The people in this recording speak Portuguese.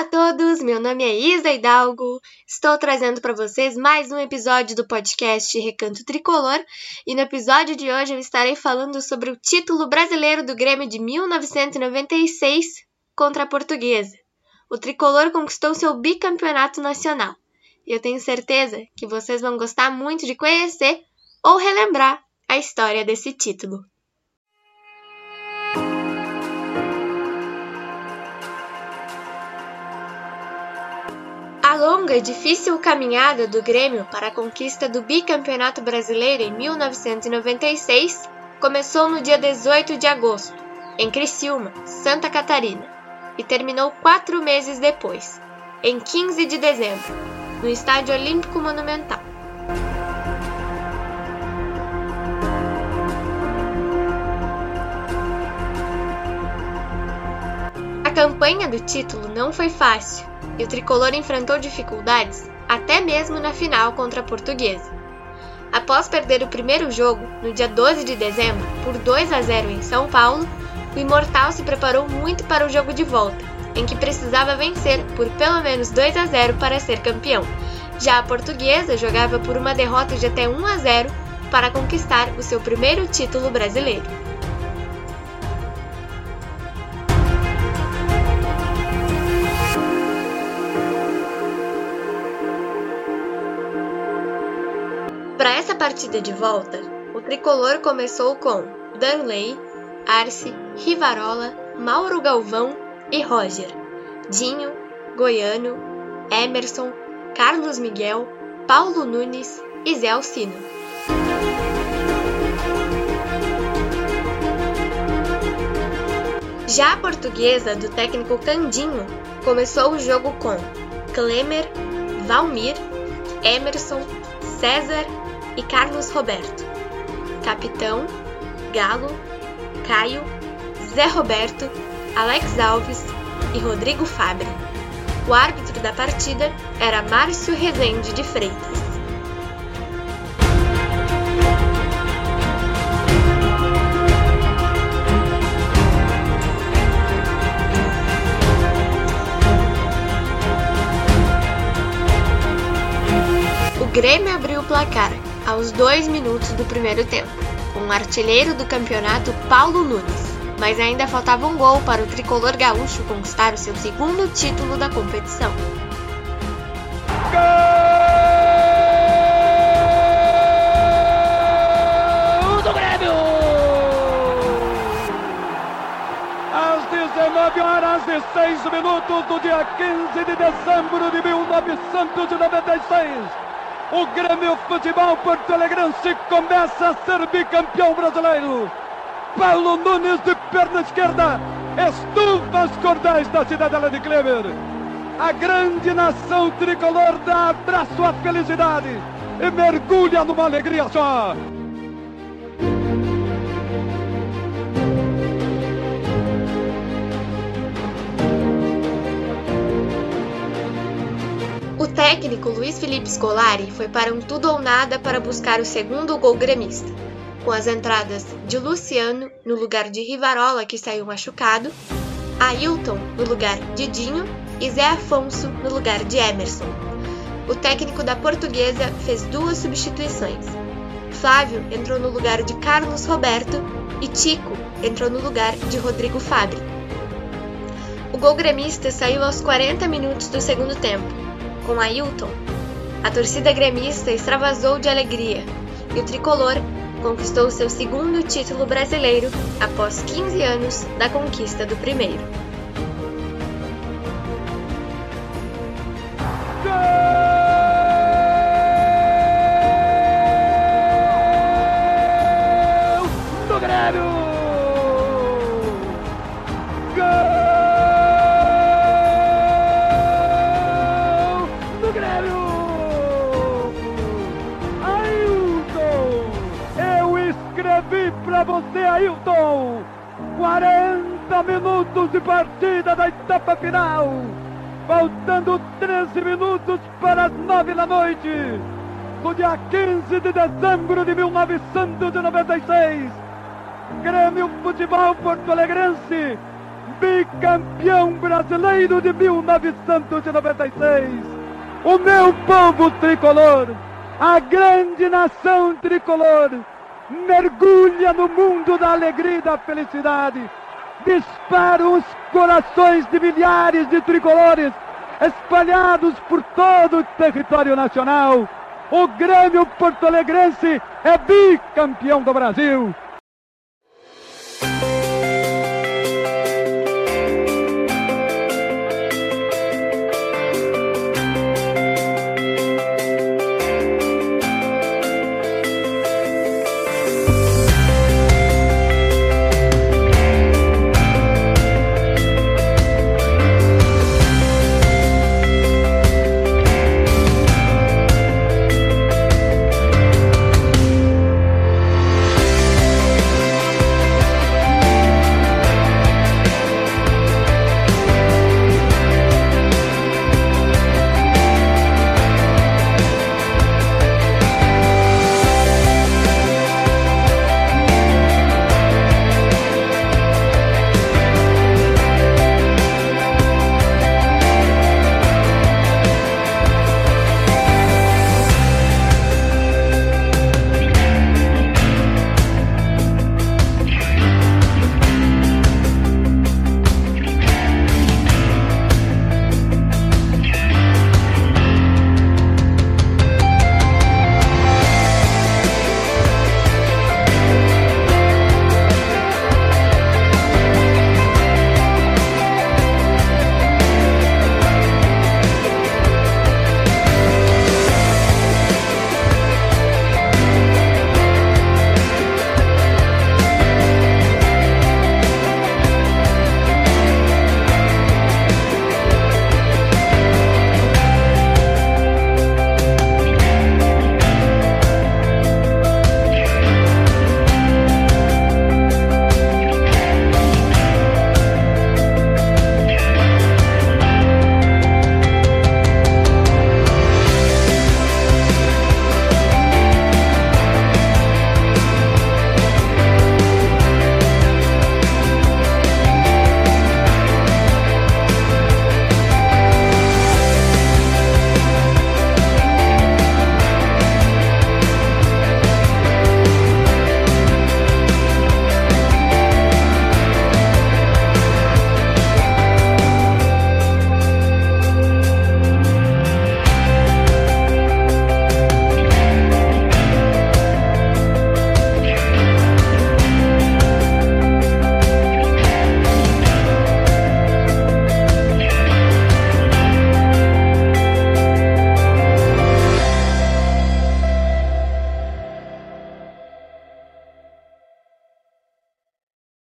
Olá a todos, meu nome é Isa Hidalgo. Estou trazendo para vocês mais um episódio do podcast Recanto Tricolor e no episódio de hoje eu estarei falando sobre o título brasileiro do Grêmio de 1996 contra a Portuguesa. O tricolor conquistou seu bicampeonato nacional e eu tenho certeza que vocês vão gostar muito de conhecer ou relembrar a história desse título. A longa e difícil caminhada do Grêmio para a conquista do bicampeonato brasileiro em 1996 começou no dia 18 de agosto, em Criciúma, Santa Catarina, e terminou quatro meses depois, em 15 de dezembro, no Estádio Olímpico Monumental. Campanha do título não foi fácil e o tricolor enfrentou dificuldades até mesmo na final contra a Portuguesa. Após perder o primeiro jogo, no dia 12 de dezembro, por 2 a 0 em São Paulo, o Imortal se preparou muito para o jogo de volta, em que precisava vencer por pelo menos 2 a 0 para ser campeão. Já a Portuguesa jogava por uma derrota de até 1 a 0 para conquistar o seu primeiro título brasileiro. Para essa partida de volta, o tricolor começou com Darley, Arce, Rivarola, Mauro Galvão e Roger, Dinho, Goiano, Emerson, Carlos Miguel, Paulo Nunes e Zé Alcino. Já a portuguesa do técnico Candinho começou o jogo com Klemer, Valmir, Emerson, César e Carlos Roberto. Capitão, Galo, Caio, Zé Roberto, Alex Alves e Rodrigo Fabre. O árbitro da partida era Márcio Rezende de Freitas. O Grêmio abriu o placar aos dois minutos do primeiro tempo, com o artilheiro do campeonato Paulo Nunes. Mas ainda faltava um gol para o tricolor gaúcho conquistar o seu segundo título da competição. Gol do Grêmio! Às 19 horas e 6 minutos do dia 15 de dezembro de 1996. O Grêmio Futebol Porto Alegrense começa a ser bicampeão brasileiro. Paulo Nunes de perna esquerda estufa as cordéis da cidadela de Kleber. A grande nação tricolor dá abraço à felicidade e mergulha numa alegria só. Técnico Luiz Felipe Scolari foi para um tudo ou nada para buscar o segundo gol gremista, com as entradas de Luciano no lugar de Rivarola, que saiu machucado, Ailton no lugar de Dinho e Zé Afonso no lugar de Emerson. O técnico da Portuguesa fez duas substituições. Flávio entrou no lugar de Carlos Roberto e Tico entrou no lugar de Rodrigo Fabre. O gol gremista saiu aos 40 minutos do segundo tempo, com Ailton. A torcida gremista extravasou de alegria e o tricolor conquistou seu segundo título brasileiro após 15 anos da conquista do primeiro. Gol do Grêmio! Escrevi pra você, Ailton! 40 minutos de partida da etapa final! Faltando 13 minutos para as 9 da noite! No dia 15 de dezembro de 1996, Grêmio Futebol Porto Alegrense bicampeão brasileiro de 1996. O meu povo tricolor, a grande nação tricolor, mergulha no mundo da alegria e da felicidade. Disparam os corações de milhares de tricolores espalhados por todo o território nacional. O Grêmio Porto Alegrense é bicampeão do Brasil.